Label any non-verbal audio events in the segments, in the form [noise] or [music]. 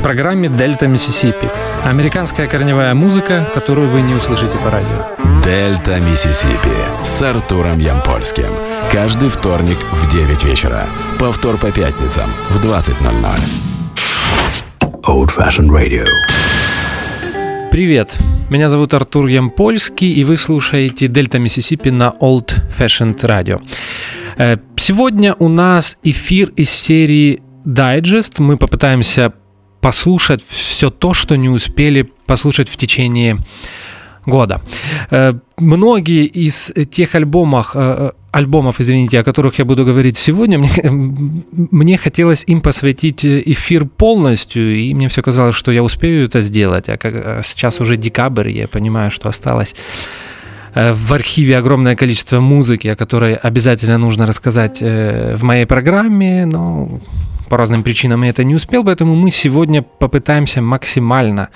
в программе «Дельта Миссисипи». Американская корневая музыка, которую вы не услышите по радио. «Дельта Миссисипи» с Артуром Ямпольским. Каждый вторник в 9 вечера. Повтор по пятницам в 20.00. Old Fashioned Radio. Привет, меня зовут Артур Ямпольский, и вы слушаете «Дельта Миссисипи» на Old Fashioned Radio. Э, сегодня у нас эфир из серии Digest. Мы попытаемся послушать все то, что не успели послушать в течение года. Э, многие из тех альбомов, э, альбомов, извините, о которых я буду говорить сегодня, мне, мне хотелось им посвятить эфир полностью, и мне все казалось, что я успею это сделать, а, как, а сейчас уже декабрь, я понимаю, что осталось э, в архиве огромное количество музыки, о которой обязательно нужно рассказать в моей программе, но по разным причинам я это не успел, поэтому мы сегодня попытаемся максимально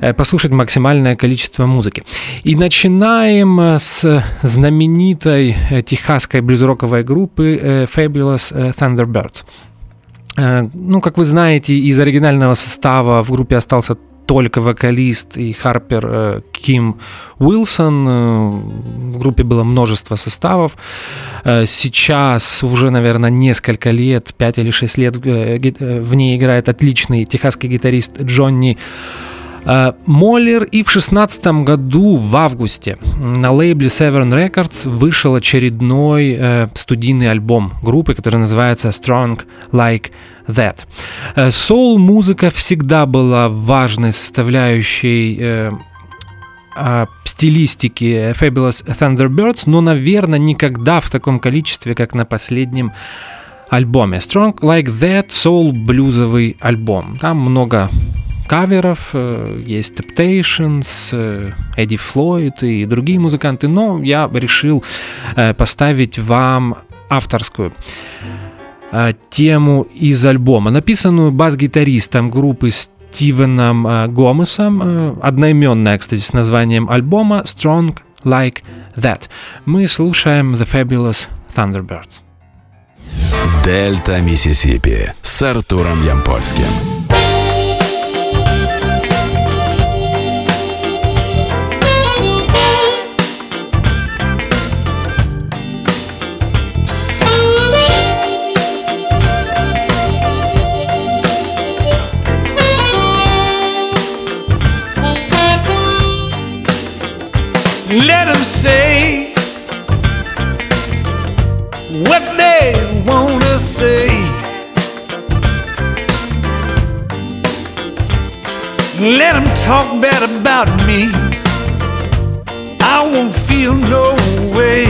э, послушать максимальное количество музыки. И начинаем э, с знаменитой э, техасской блюзроковой группы Fabulous Thunderbirds. Ну, как вы знаете, из оригинального состава в группе остался только вокалист и Харпер э, Ким Уилсон. Э, в группе было множество составов. Э, сейчас уже, наверное, несколько лет, 5 или 6 лет в ней играет отличный техасский гитарист Джонни Моллер, и в шестнадцатом году, в августе, на лейбле Severn Records вышел очередной э, студийный альбом группы, который называется Strong Like That. Соул-музыка всегда была важной составляющей э, э, стилистики Fabulous Thunderbirds, но, наверное, никогда в таком количестве, как на последнем альбоме. Strong Like That соул-блюзовый альбом. Там много каверов, э, есть Temptations, э, Эдди Флойд и другие музыканты, но я решил э, поставить вам авторскую тему из альбома, написанную бас-гитаристом группы Стивеном Гомесом, одноименная, кстати, с названием альбома Strong Like That. Мы слушаем The Fabulous Thunderbirds. Дельта Миссисипи с Артуром Ямпольским. what they wanna say. Let them talk bad about me. I won't feel no way.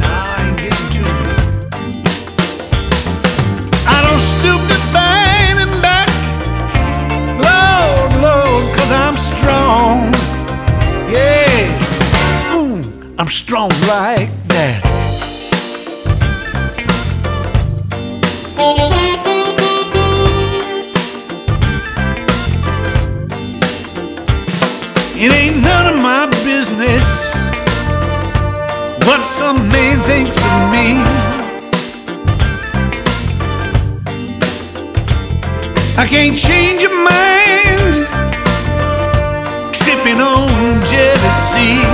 Nah, I ain't getting to me. I don't stoop to fighting back. Lord, Lord, cause I'm strong. Yeah, mm, I'm strong like that. It ain't none of my business what some man thinks of me. I can't change your mind, tripping on jealousy.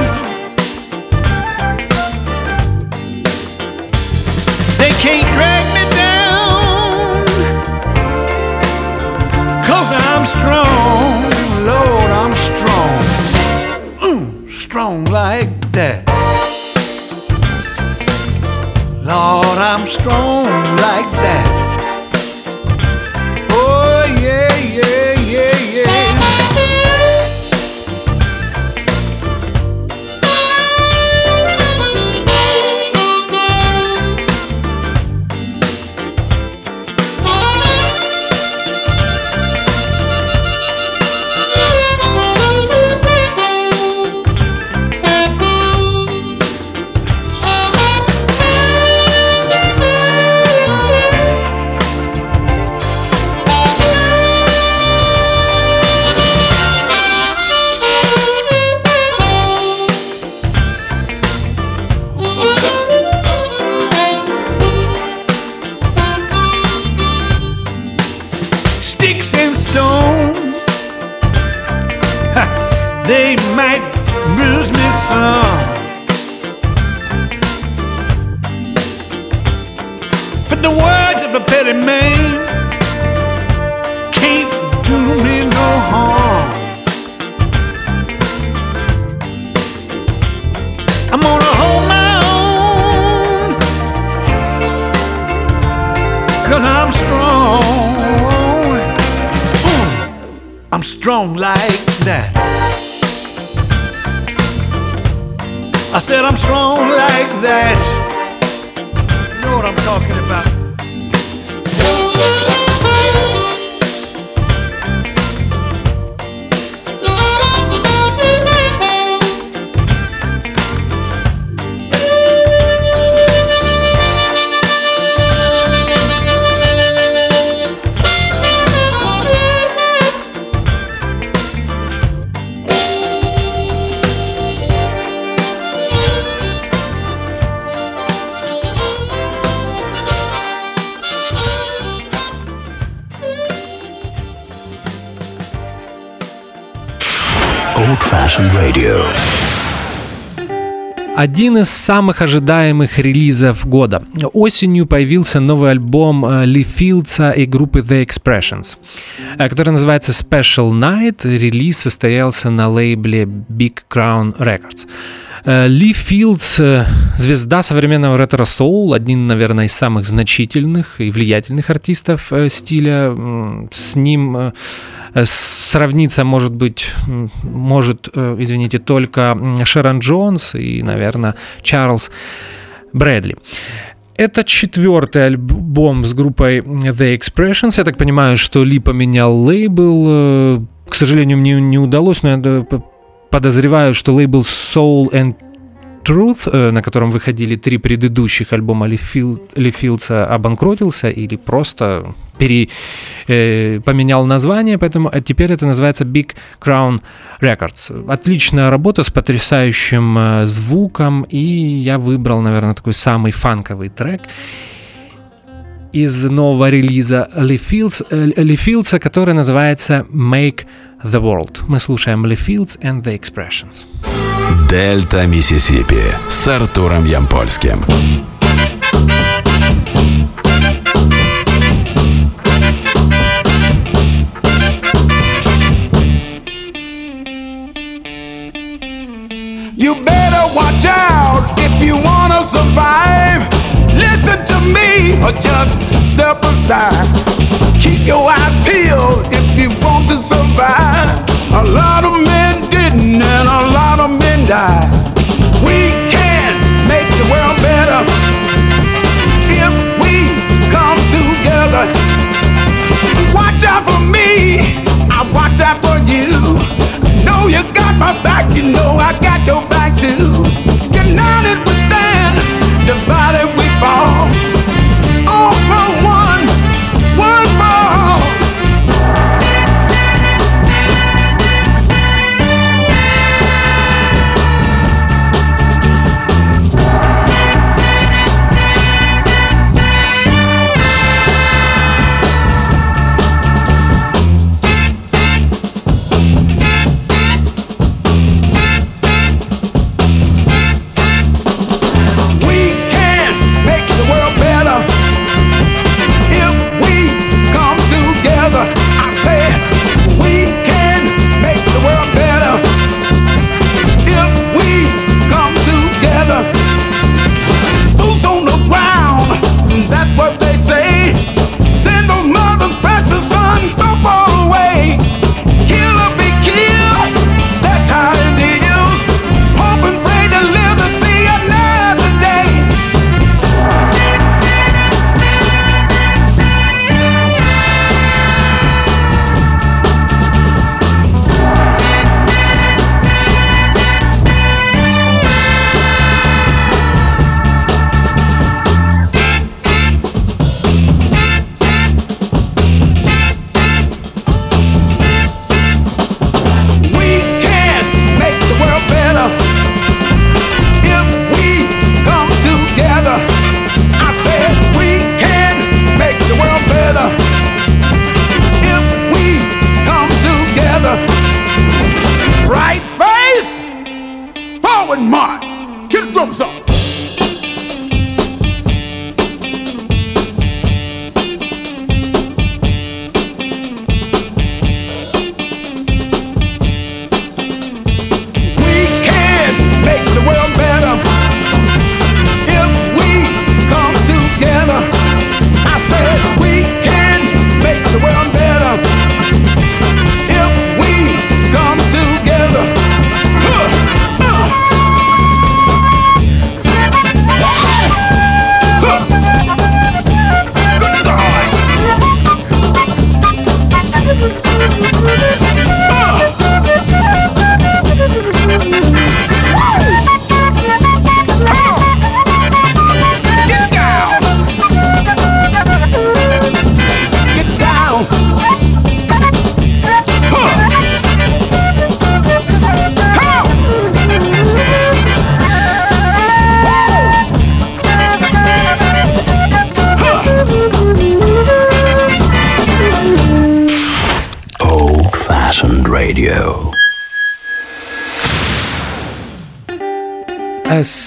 They might bruise me some. But the words of a petty man can't do me no harm. I'm gonna hold my own, cause I'm strong. I'm strong like that. I said I'm strong like that. You know what I'm talking about. Old-fashioned radio. Один из самых ожидаемых релизов года. Осенью появился новый альбом э, Ли Филдса и группы The Expressions, э, который называется Special Night. Релиз состоялся на лейбле Big Crown Records. Э, Ли Филдс — звезда современного ретро-соул, один, наверное, из самых значительных и влиятельных артистов стиля. С ним Э, сравниться, может быть, может, э, извините, только Шерон Джонс и, наверное, Чарльз Брэдли. Это четвертый альбом с группой The Expressions. Я так понимаю, что Ли поменял лейбл. Э, к сожалению, мне не удалось, но я подозреваю, что лейбл Soul and Truth, э, на котором выходили три предыдущих альбома Ли, Филдса, обанкротился или просто пере, э, поменял название, поэтому а теперь это называется Big Crown Records. Отличная работа с потрясающим э, звуком, и я выбрал, наверное, такой самый фанковый трек из нового релиза Ли, Филдс, э, который называется Make the World. Мы слушаем Ли Филдс and the Expressions. Дельта Миссисипи с Артуром Ямпольским. You better watch out if you wanna survive. Listen to me or just step aside. Keep your eyes peeled if you want to survive. A lot of men didn't, and a lot of men died. We can make the world better if we come together. Watch out for me, I watch out for you. Know you got my back, you know I got your back too. United we stand, divided we on mine. Get the drums up.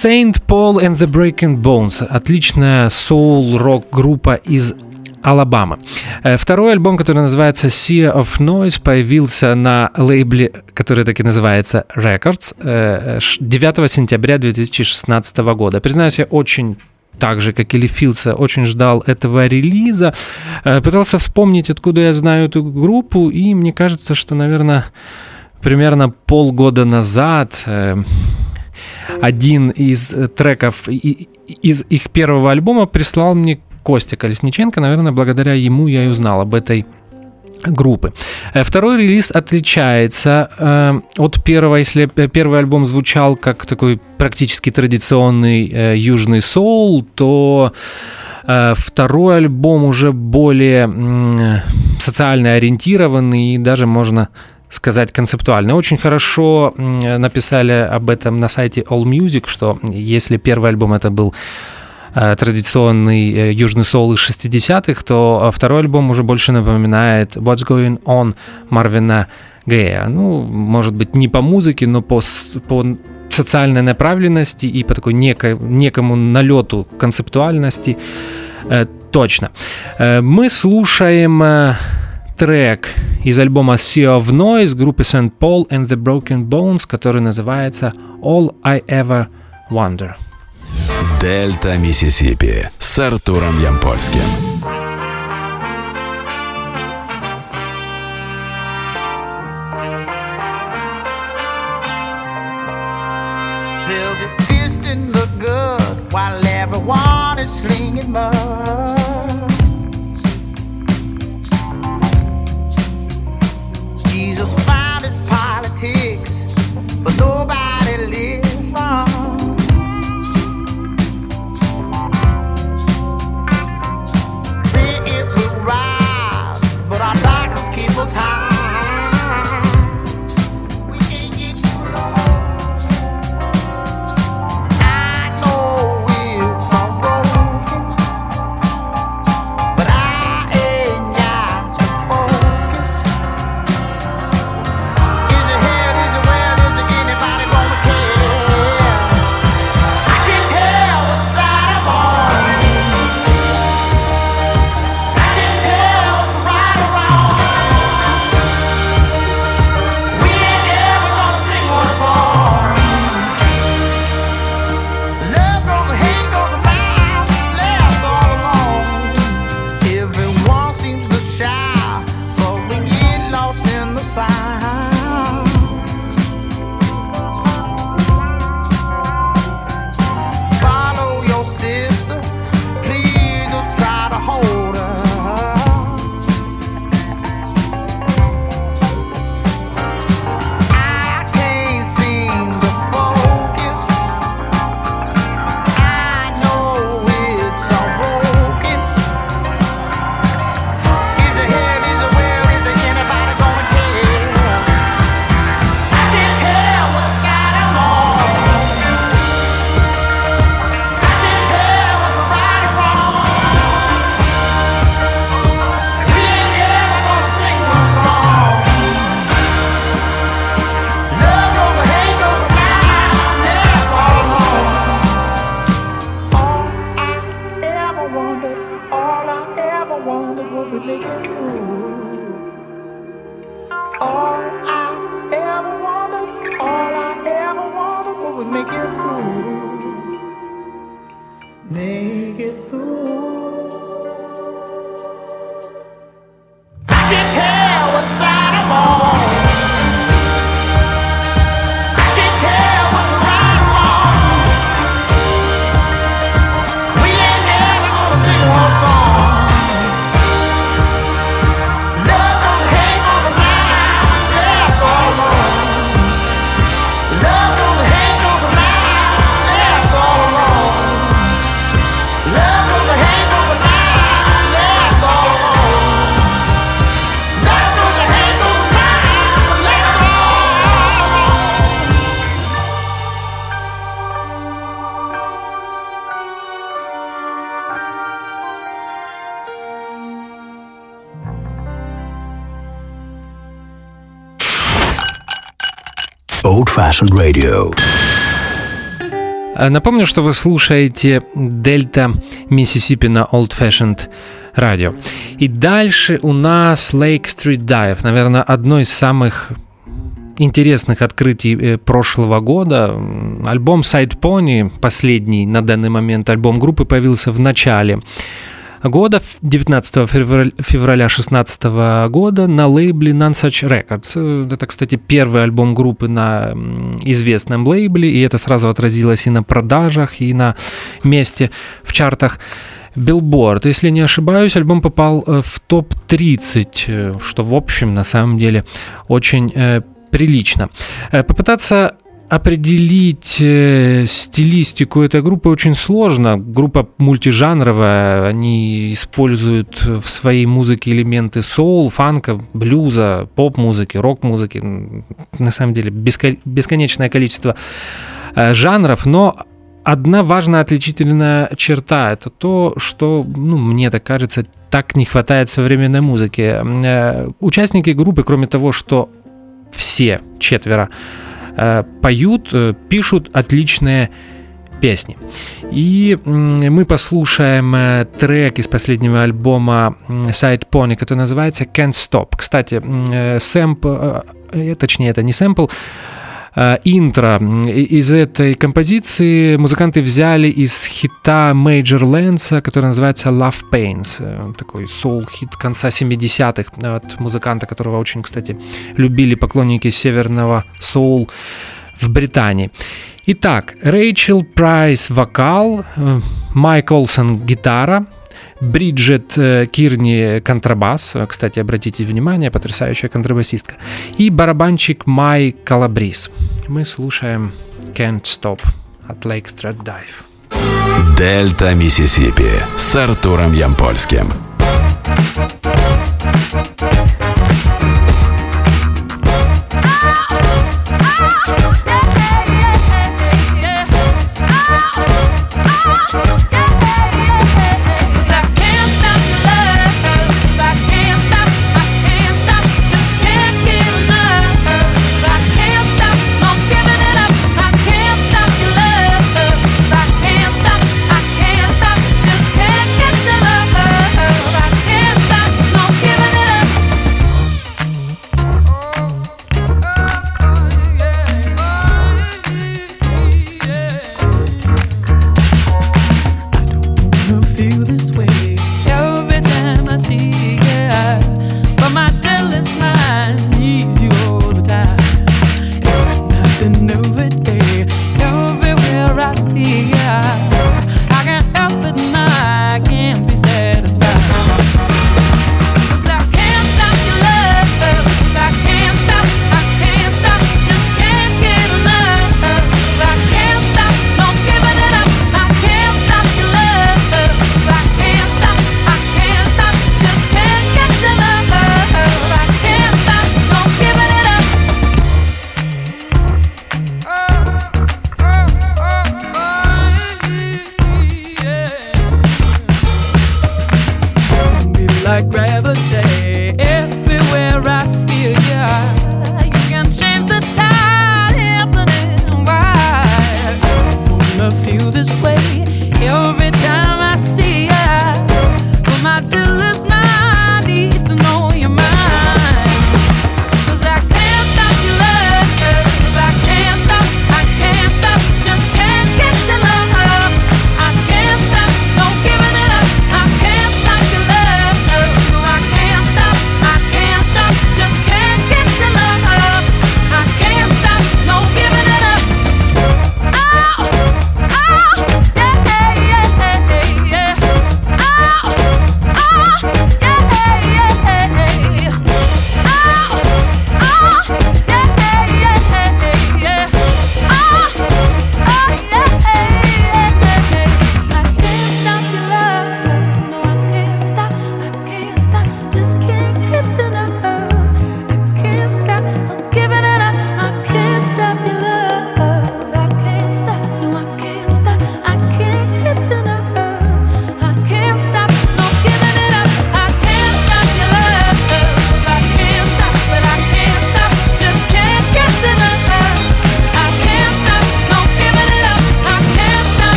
Saint Paul and the Breaking Bones. Отличная соул-рок группа из Алабама. Э, второй альбом, который называется Sea of Noise, появился на лейбле, который так и называется Records, 9 э, сентября 2016 года. Признаюсь, я очень так же, как и Филса, очень ждал этого релиза. Э, пытался вспомнить, откуда я знаю эту группу, и мне кажется, что, наверное, примерно полгода назад один из треков из их первого альбома прислал мне Костя Колесниченко. Наверное, благодаря ему я и узнал об этой группы. Э, второй релиз отличается э, от первого, если первый альбом звучал как такой практически традиционный э, южный соул, то э, второй альбом уже более э, социально ориентированный и даже можно сказать концептуальный. Очень хорошо написали об этом на сайте All Music, что если первый альбом это был Э, традиционный э, южный соул из 60-х, то э, второй альбом уже больше напоминает What's Going On Марвина Гея. Ну, может быть, не по музыке, но по, по социальной направленности и по такой неко, некому налету концептуальности точно. Мы слушаем трек из альбома Sea of Noise группы St. Paul and the Broken Bones, который называется All I Ever Wonder. Дельта Миссисипи с Артуром Ямпольским. While everyone is slinging mud. But nobody Old Fashioned Radio. Напомню, что вы слушаете Дельта Миссисипи на Old Fashioned Radio. И дальше у нас Lake Street Dive, наверное, одно из самых интересных открытий э, прошлого года. Альбом Side Pony, последний на данный момент альбом группы, появился в начале года, 19 февраля 2016 года на лейбле Nonsuch Records. Это, кстати, первый альбом группы на известном лейбле, и это сразу отразилось и на продажах, и на месте в чартах. Billboard. Если не ошибаюсь, альбом попал э, в топ-30, э, что, в общем, на самом деле очень прилично. Э, попытаться определить э, стилистику этой группы очень сложно. Группа мультижанровая, они используют в своей музыке элементы соул, фанка, блюза, поп-музыки, рок-музыки. На самом деле бесконечное количество э, жанров, но одна важная отличительная черта – это то, что, ну, мне так кажется, так не хватает современной музыки. Участники группы, кроме того, что все четверо э, поют, э, пишут отличные песни. И мы послушаем э, трек из последнего альбома Side Pony, который называется Can't Stop. Кстати, сэмпл, точнее, это не сэмпл, Э, интро из этой композиции музыканты взяли из хита Major Lance, который называется Love Pains. Э, такой соул-хит конца 70-х от музыканта, которого очень, кстати, любили поклонники северного соул в Британии. Итак, Рэйчел Прайс вокал, э, Майк Олсон гитара, Бриджет э, Кирни контрабас, кстати, обратите внимание, потрясающая контрабасистка, и барабанщик Май Калабрис. Мы слушаем Can't Stop от Lake Street Dive. Дельта Миссисипи с Артуром Ямпольским. Radio.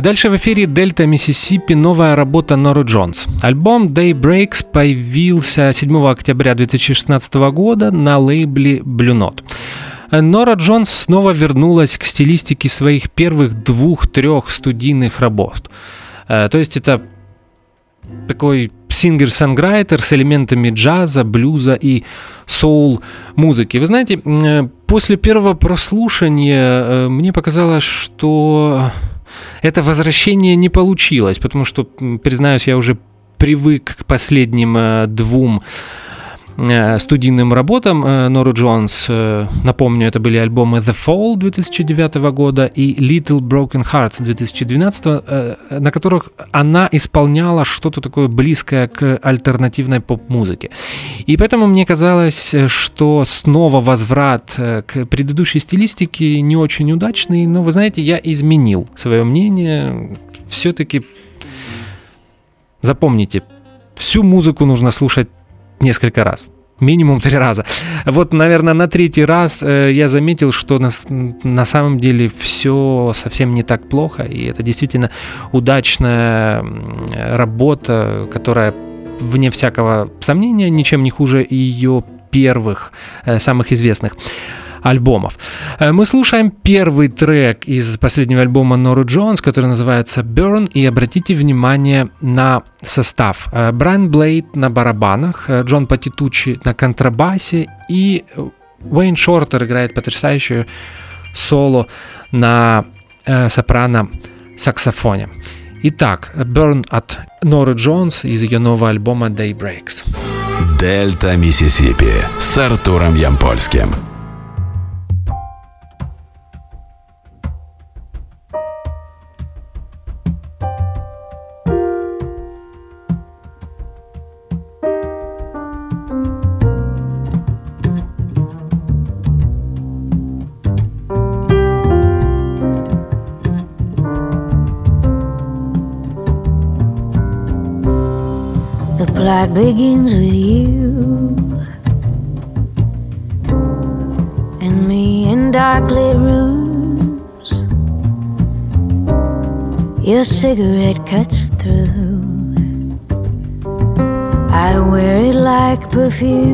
Дальше в эфире Дельта Миссисипи новая работа Норы Джонс. Альбом Day Breaks появился 7 октября 2016 года на лейбле Blue Note. Э, Нора Джонс снова вернулась к стилистике своих первых двух-трех студийных работ. Э, то есть это такой singer-songwriter с элементами джаза, блюза и соул музыки. Вы знаете, после первого прослушания мне показалось, что это возвращение не получилось, потому что, признаюсь, я уже привык к последним э, двум студийным работам э, Норы Джонс. Напомню, это были альбомы The Fall 2009 года и Little Broken Hearts 2012, на которых она исполняла что-то такое близкое к альтернативной поп-музыке. И поэтому мне казалось, что снова возврат к предыдущей стилистике не очень удачный, но вы знаете, я изменил свое мнение. Все-таки запомните, всю музыку нужно слушать несколько раз. Минимум три раза. Вот, наверное, на третий раз э, я заметил, что на, на самом деле все совсем не так плохо, и это действительно удачная работа, которая, вне всякого сомнения, ничем не хуже ее первых, э, самых известных альбомов. Э, мы слушаем первый трек из последнего альбома Норы Джонс, который называется Burn, и обратите внимание на состав. Э, Брайан Блейд на барабанах, э, Джон Патитучи на контрабасе и Уэйн Шортер играет потрясающее соло на э, сопрано саксофоне. Итак, Burn от Норы Джонс из ее нового альбома Daybreaks. Дельта Миссисипи с Артуром Ямпольским. Cigarette cuts through. I wear it like perfume.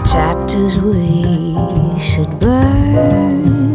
Chapters we should burn.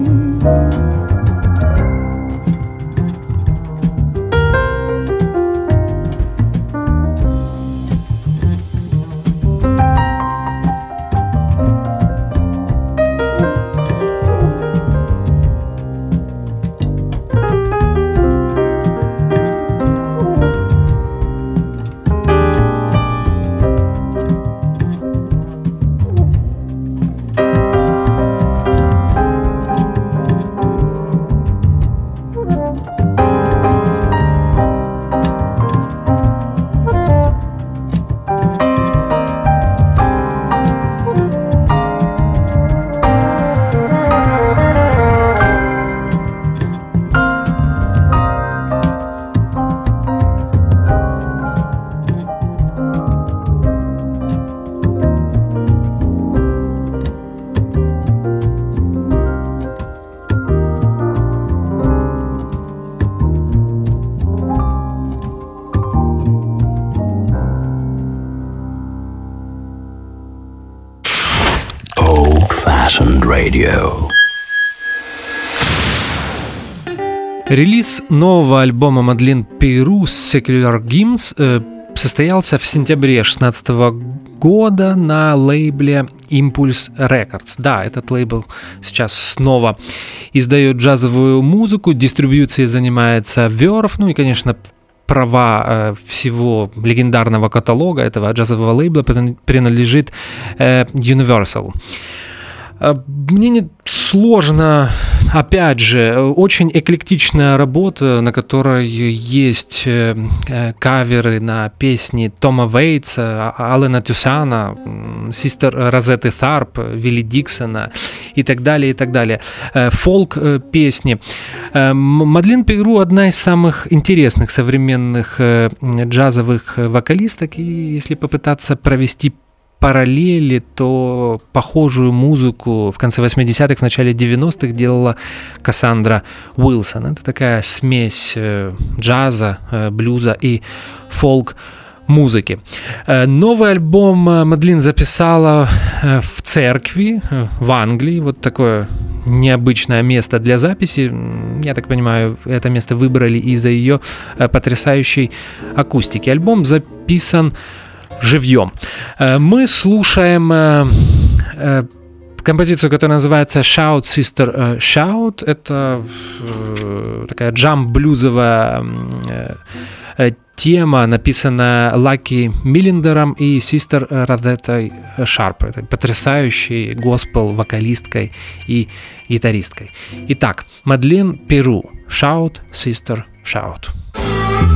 Релиз нового альбома Мадлен Пейру Secular Hymns э, состоялся в сентябре 2016 года на лейбле Impulse Records. Да, этот лейбл сейчас снова издает джазовую музыку, дистрибьюцией занимается Verve, ну и, конечно, права э, всего легендарного каталога этого джазового лейбла прин- принадлежит э, Universal. Э, Мне не сложно, опять же, очень эклектичная работа, на которой есть э, э, каверы на песни Тома Вейтса, А- Алена Тюсана, м, Систер Розетты Тharp, Вилли Диксона и так далее, и так далее. Э, Фолк песни. М- Мадлен Пейру одна из самых интересных современных джазовых вокалисток, и если попытаться провести параллели, то похожую музыку в конце 80-х, в начале 90-х делала Кассандра Уилсон. Это такая смесь э, джаза, э, блюза и фолк музыки. Э, Новый альбом Мадлин записала в церкви в Англии. Вот такое необычное место для записи. Я так понимаю, это место выбрали из-за ее потрясающей акустики. Альбом записан живьем. Э, Мы слушаем э, э, композицию, которая называется Shout Sister Shout. Это такая джам-блюзовая тема, написанная Лаки Миллендером и Систер Радеттой Шарп. Это потрясающий госпел вокалисткой и гитаристкой. Итак, Мадлен Перу. Shout Sister Shout.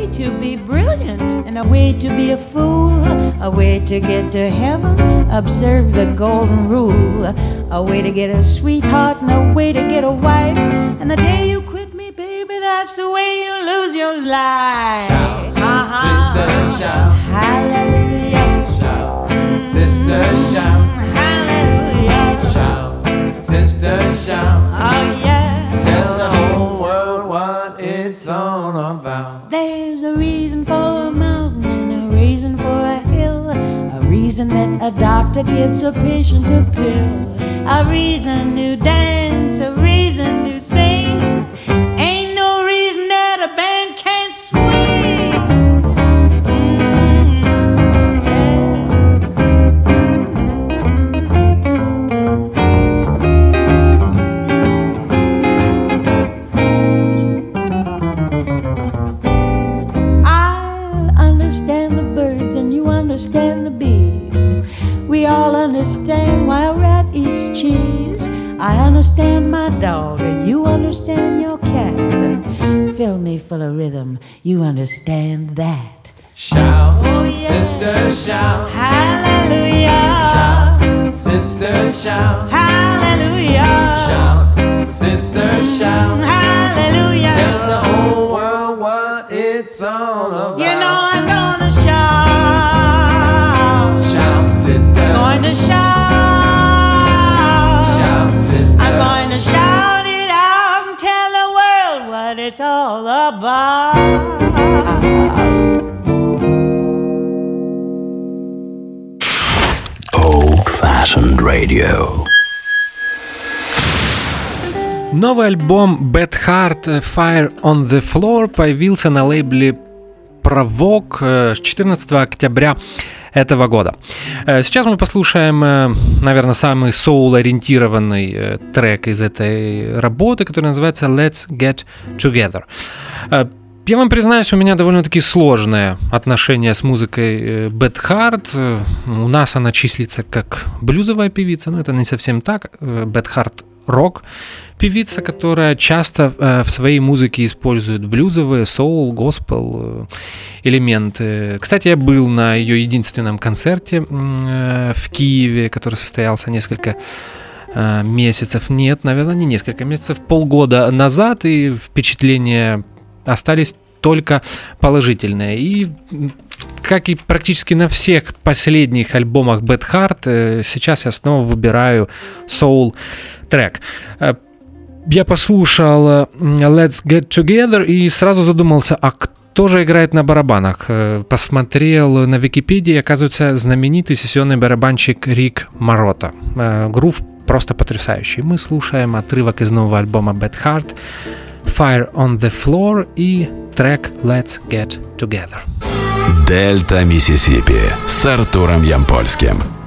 way to be brilliant and a way to be a fool, a way to get to heaven. Observe the golden rule, a way to get a sweetheart and a way to get a wife. And the day you quit me, baby, that's the way you lose your life. Shout, Uh-huh. sister, shout, Hallelujah. shout, sister, shout, Hallelujah. shout, sister, shout. Oh, yeah. Tell the whole world what it's all about. There's reason that a doctor gives a patient a pill. A reason to dance, a reason to sing. Understand why a rat eats cheese. I understand my dog, and you understand your cats. And fill me full of rhythm, you understand that. Shout, oh, sister, shout. Hallelujah. Shout, sister, shout. Hallelujah. Shout, sister, shout. Mm, hallelujah. Tell the whole world what it's all about. You know I'm gonna shout. Sister. Going to shout. Shout, sister. I'm going to shout it out and tell the world what it's all about. Old Fashioned Radio. Новый альбом Bad Heart Fire on the Floor появился на лейбле Провок э, 14 октября этого года. Э, Сейчас мы послушаем, э, наверное, самый соул-ориентированный э, трек из этой работы, который называется Let's Get Together. Я вам признаюсь, у меня довольно-таки сложное отношение с музыкой Bad Heart. У нас она числится как блюзовая певица, но это не совсем так. Bad Heart рок певица, которая часто э, в своей музыке использует блюзовые, соул, госпел э, элементы. Кстати, я был на ее единственном концерте э, в Киеве, который состоялся несколько месяцев, нет, наверное, не несколько месяцев, полгода назад, и впечатления остались только положительные. И как и практически на всех последних альбомах Bad Heart, э, сейчас я снова выбираю соул трек. Э, Я послушал э, Let's Get Together и сразу задумался, а кто же играет на барабанах? Посмотрел на Википедии, оказывается, знаменитый сессионный барабанщик Рик Марота. Грув просто потрясающий. Мы слушаем отрывок из нового альбома Bad Heart, Fire on the Floor и трек Let's Get Together. Дельта Миссисипи с Артуром Ямпольским.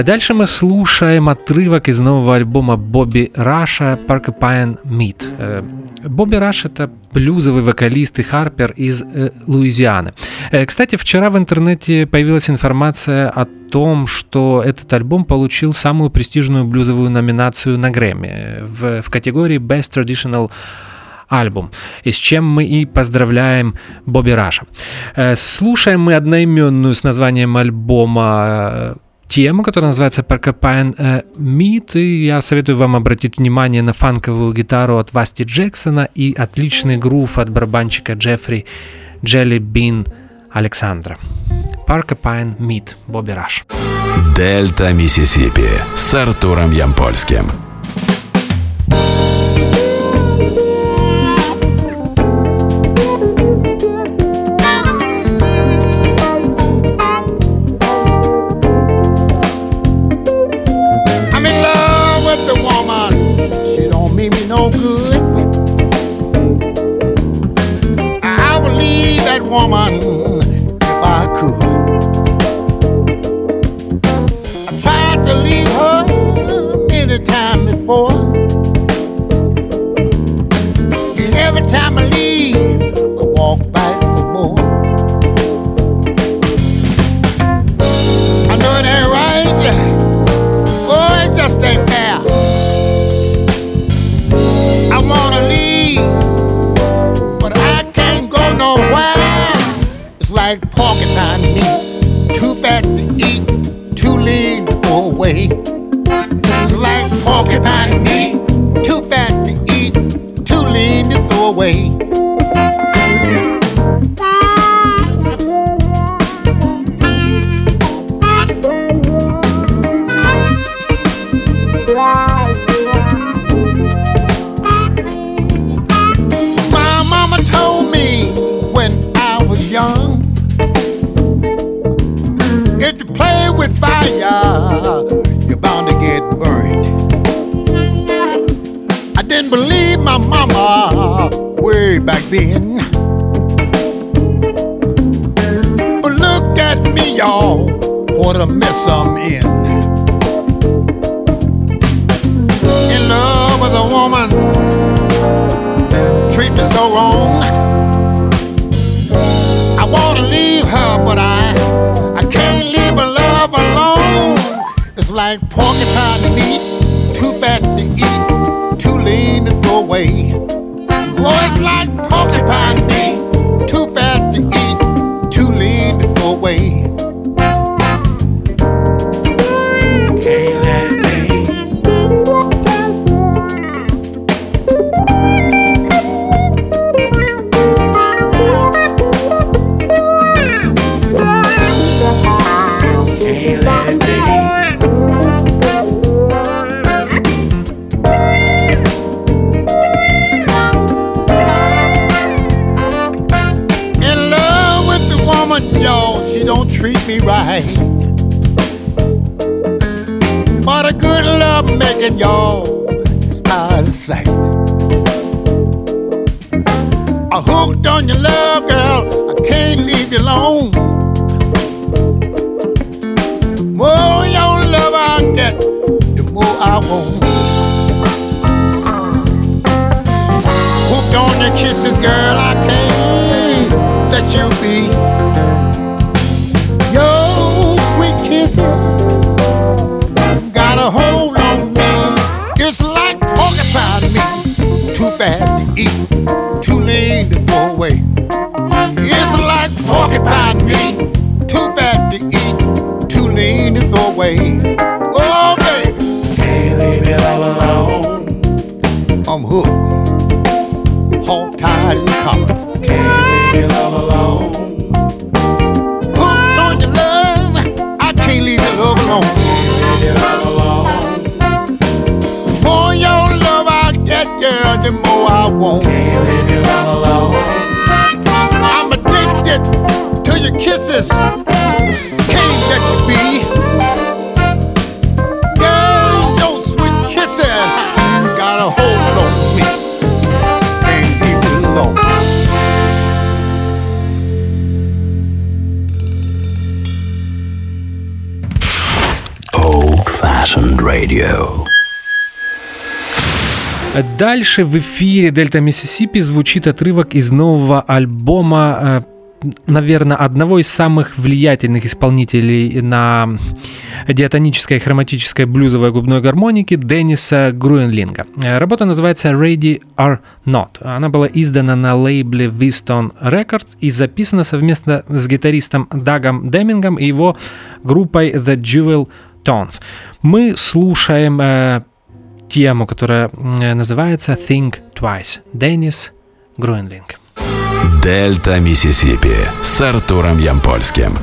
А дальше мы слушаем отрывок из нового альбома Бобби Раша «Porcupine Meat». Э, Бобби Раш — это блюзовый вокалист и harper из э, Луизианы. Э, кстати, вчера в интернете появилась информация о том, что этот альбом получил самую престижную блюзовую номинацию на Грэмми в, в категории Best Traditional album, и с чем мы и поздравляем Бобби Раша. Слушаем мы одноименную с названием альбома тему, которая называется Porcupine э, Meat, и я советую вам обратить внимание на фанковую гитару от Васти Джексона и отличный грув от барабанщика Джеффри Джелли Бин Александра. Porcupine Meat, Бобби Раш. Дельта Миссисипи с Артуром Ямпольским. Wrong. I wanna leave her, but I, I can't leave her love alone. It's like porcupine meat, too fat to eat, too lean to throw away. Oh, it's like porcupine meat, good love making, y'all, out of sight. I hooked on your love, girl, I can't leave you alone. More your love I get, the more I want. Hooked on your kisses, girl, I can't let you be. Hold on me. It's like porcupine meat, too fat to eat, too lean to throw away. It's like porcupine meat, too fat to eat, too lean to throw away. Oh, baby, Can't leave your love alone. I'm hooked, hog tied and collared. won't. Дальше в эфире Дельта Миссисипи звучит отрывок из нового альбома э, наверное, одного из самых влиятельных исполнителей на диатонической и хроматической блюзовой губной гармоники Денниса Груенлинга. Работа называется Ready or Not. Она была издана на лейбле Viston Records и записана совместно с гитаристом Дагом Демингом и его группой The Jewel Tones. Мы слушаем э, тему, которая называется Think Twice. Деннис Груенлинг. Дельта Миссисипи с Артуром Ямпольским.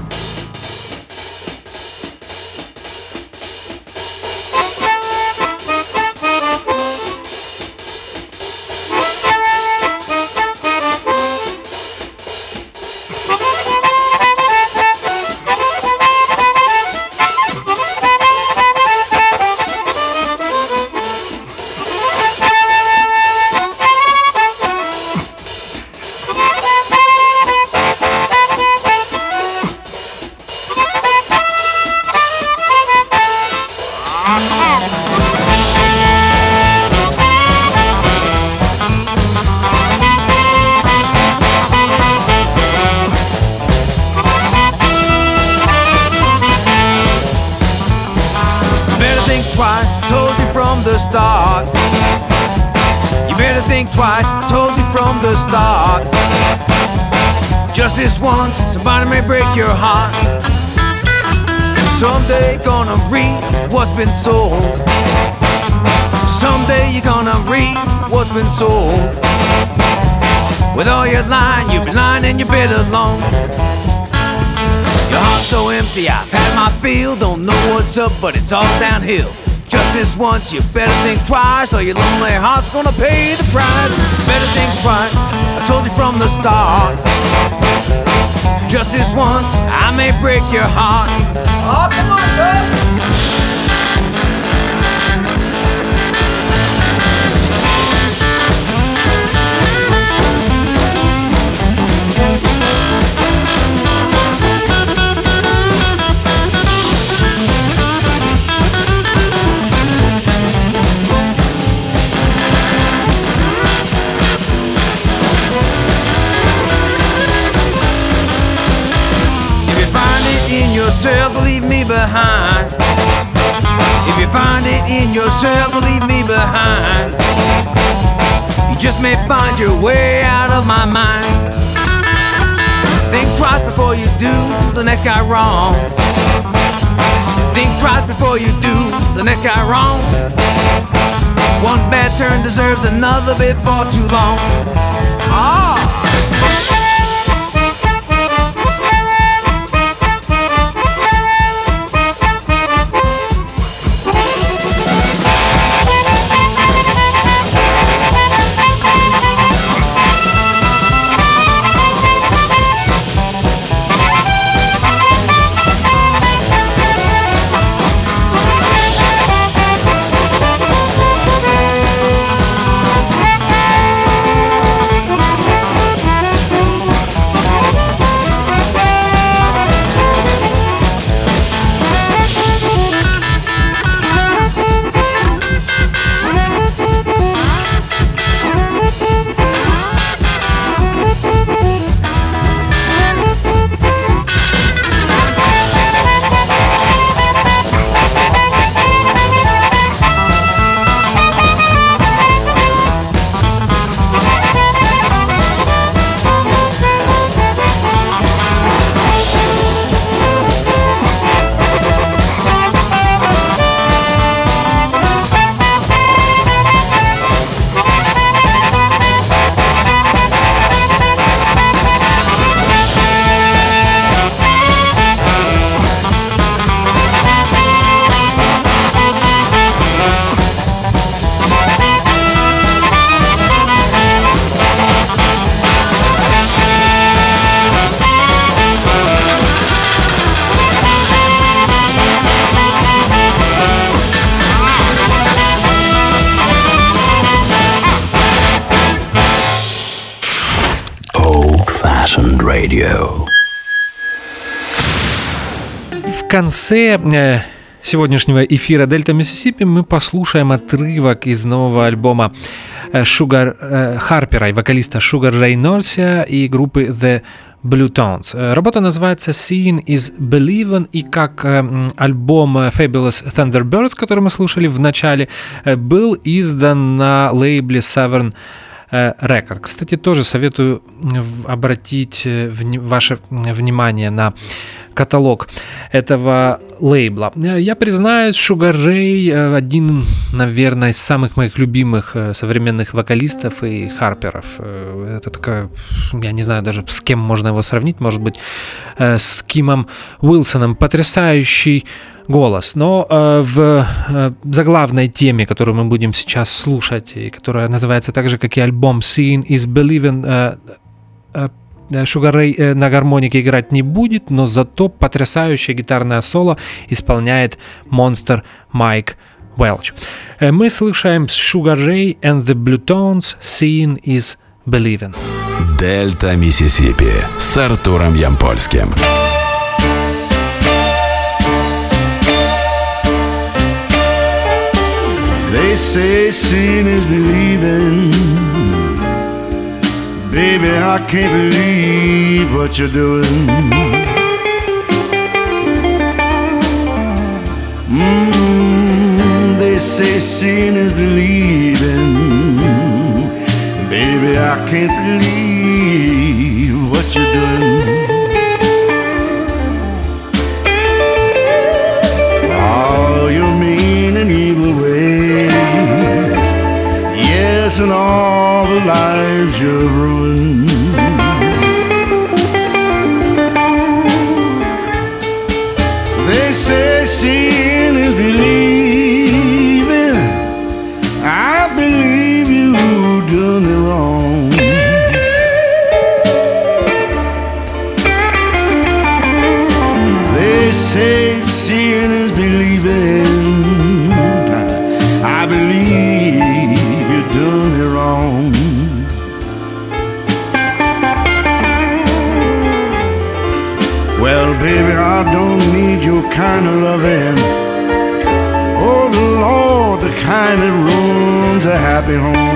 But it's all downhill. Just this once, you better think twice, or your lonely heart's gonna pay the price. Better think twice, I told you from the start. Just this once, I may break your heart. Oh, yourself, leave me behind. If you find it in yourself, leave me behind. You just may find your way out of my mind. Think twice before you do the next guy wrong. Think twice before you do the next guy wrong. One bad turn deserves another before too long. Ah! Конце э, сегодняшнего эфира Дельта Миссисипи мы послушаем отрывок из нового альбома Sugar Харпера и вокалиста Ray Norcia и группы The Blue Tones. Работа называется Seeing is Believing, и как альбом Fabulous Thunderbirds, который мы слушали в начале, был издан на лейбле Severn Record. Кстати, тоже советую обратить ваше внимание на каталог этого лейбла. Я признаюсь, Sugar Ray один, наверное, из самых моих любимых современных вокалистов и харперов. Это такая, я не знаю даже с кем можно его сравнить, может быть, с Кимом Уилсоном. Потрясающий голос. Но э, в э, заглавной теме, которую мы будем сейчас слушать, и которая называется так же, как и альбом Seeing is Believing, э, э, Sugar Ray на гармонике играть не будет, но зато потрясающее гитарное соло исполняет монстр Майк Welch. Мы слышим Sugar Ray and the Blue Tones Seeing is Believing. Дельта Миссисипи с Артуром Ямпольским. They say seeing is believing. Baby, I can't believe what you're doing. Mm, they say seeing is believing. Baby, I can't believe what you're doing. Lives you've. Happy home.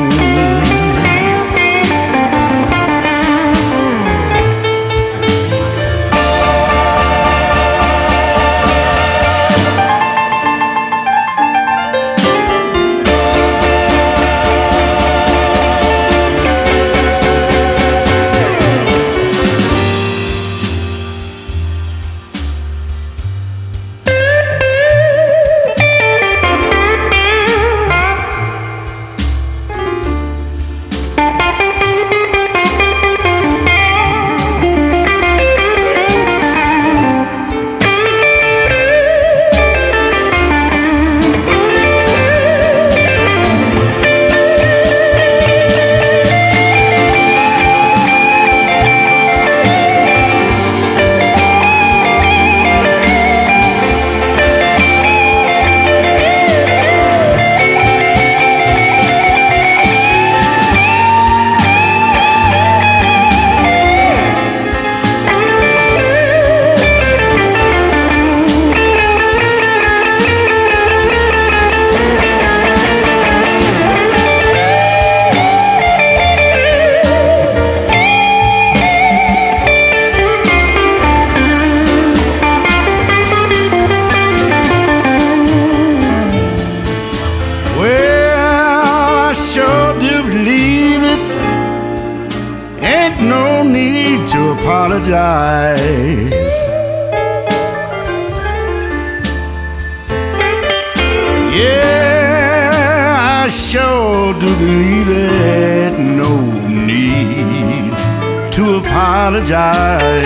Apologize.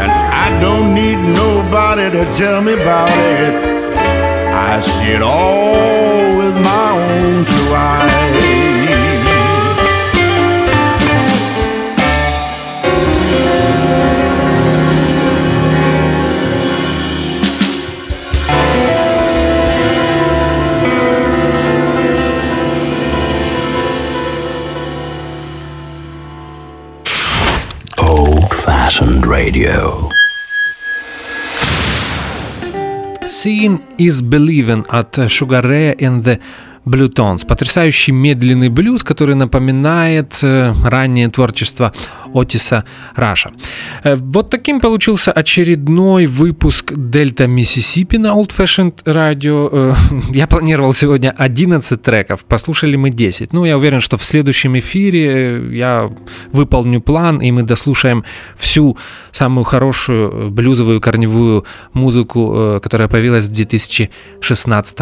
And I don't need nobody to tell me about it. I see it all with my own two eyes. Radio. Seeing is Believing от Sugar Ray and the Blue Tones. Потрясающий медленный блюз, который напоминает э, раннее творчество Отиса Раша. Э, вот таким получился очередной выпуск Дельта Миссисипи на Old Fashioned Radio. Э, [laughs] я планировал сегодня 11 треков, послушали мы 10. Ну, я уверен, что в следующем эфире я выполню план, и мы дослушаем всю самую хорошую блюзовую корневую музыку, которая появилась в 2016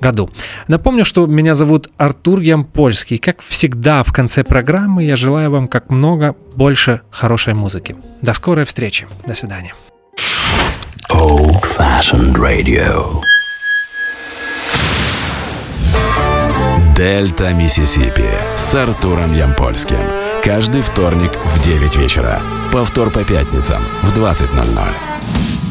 году. Напомню, что меня зовут Артур Ямпольский. Как всегда в конце программы я желаю вам как много больше хорошей музыки. До скорой встречи. До свидания. Old Fashioned Radio. Дельта Миссисипи с Артуром Ямпольским. Каждый вторник в 9 вечера. Повтор по пятницам в 20.00.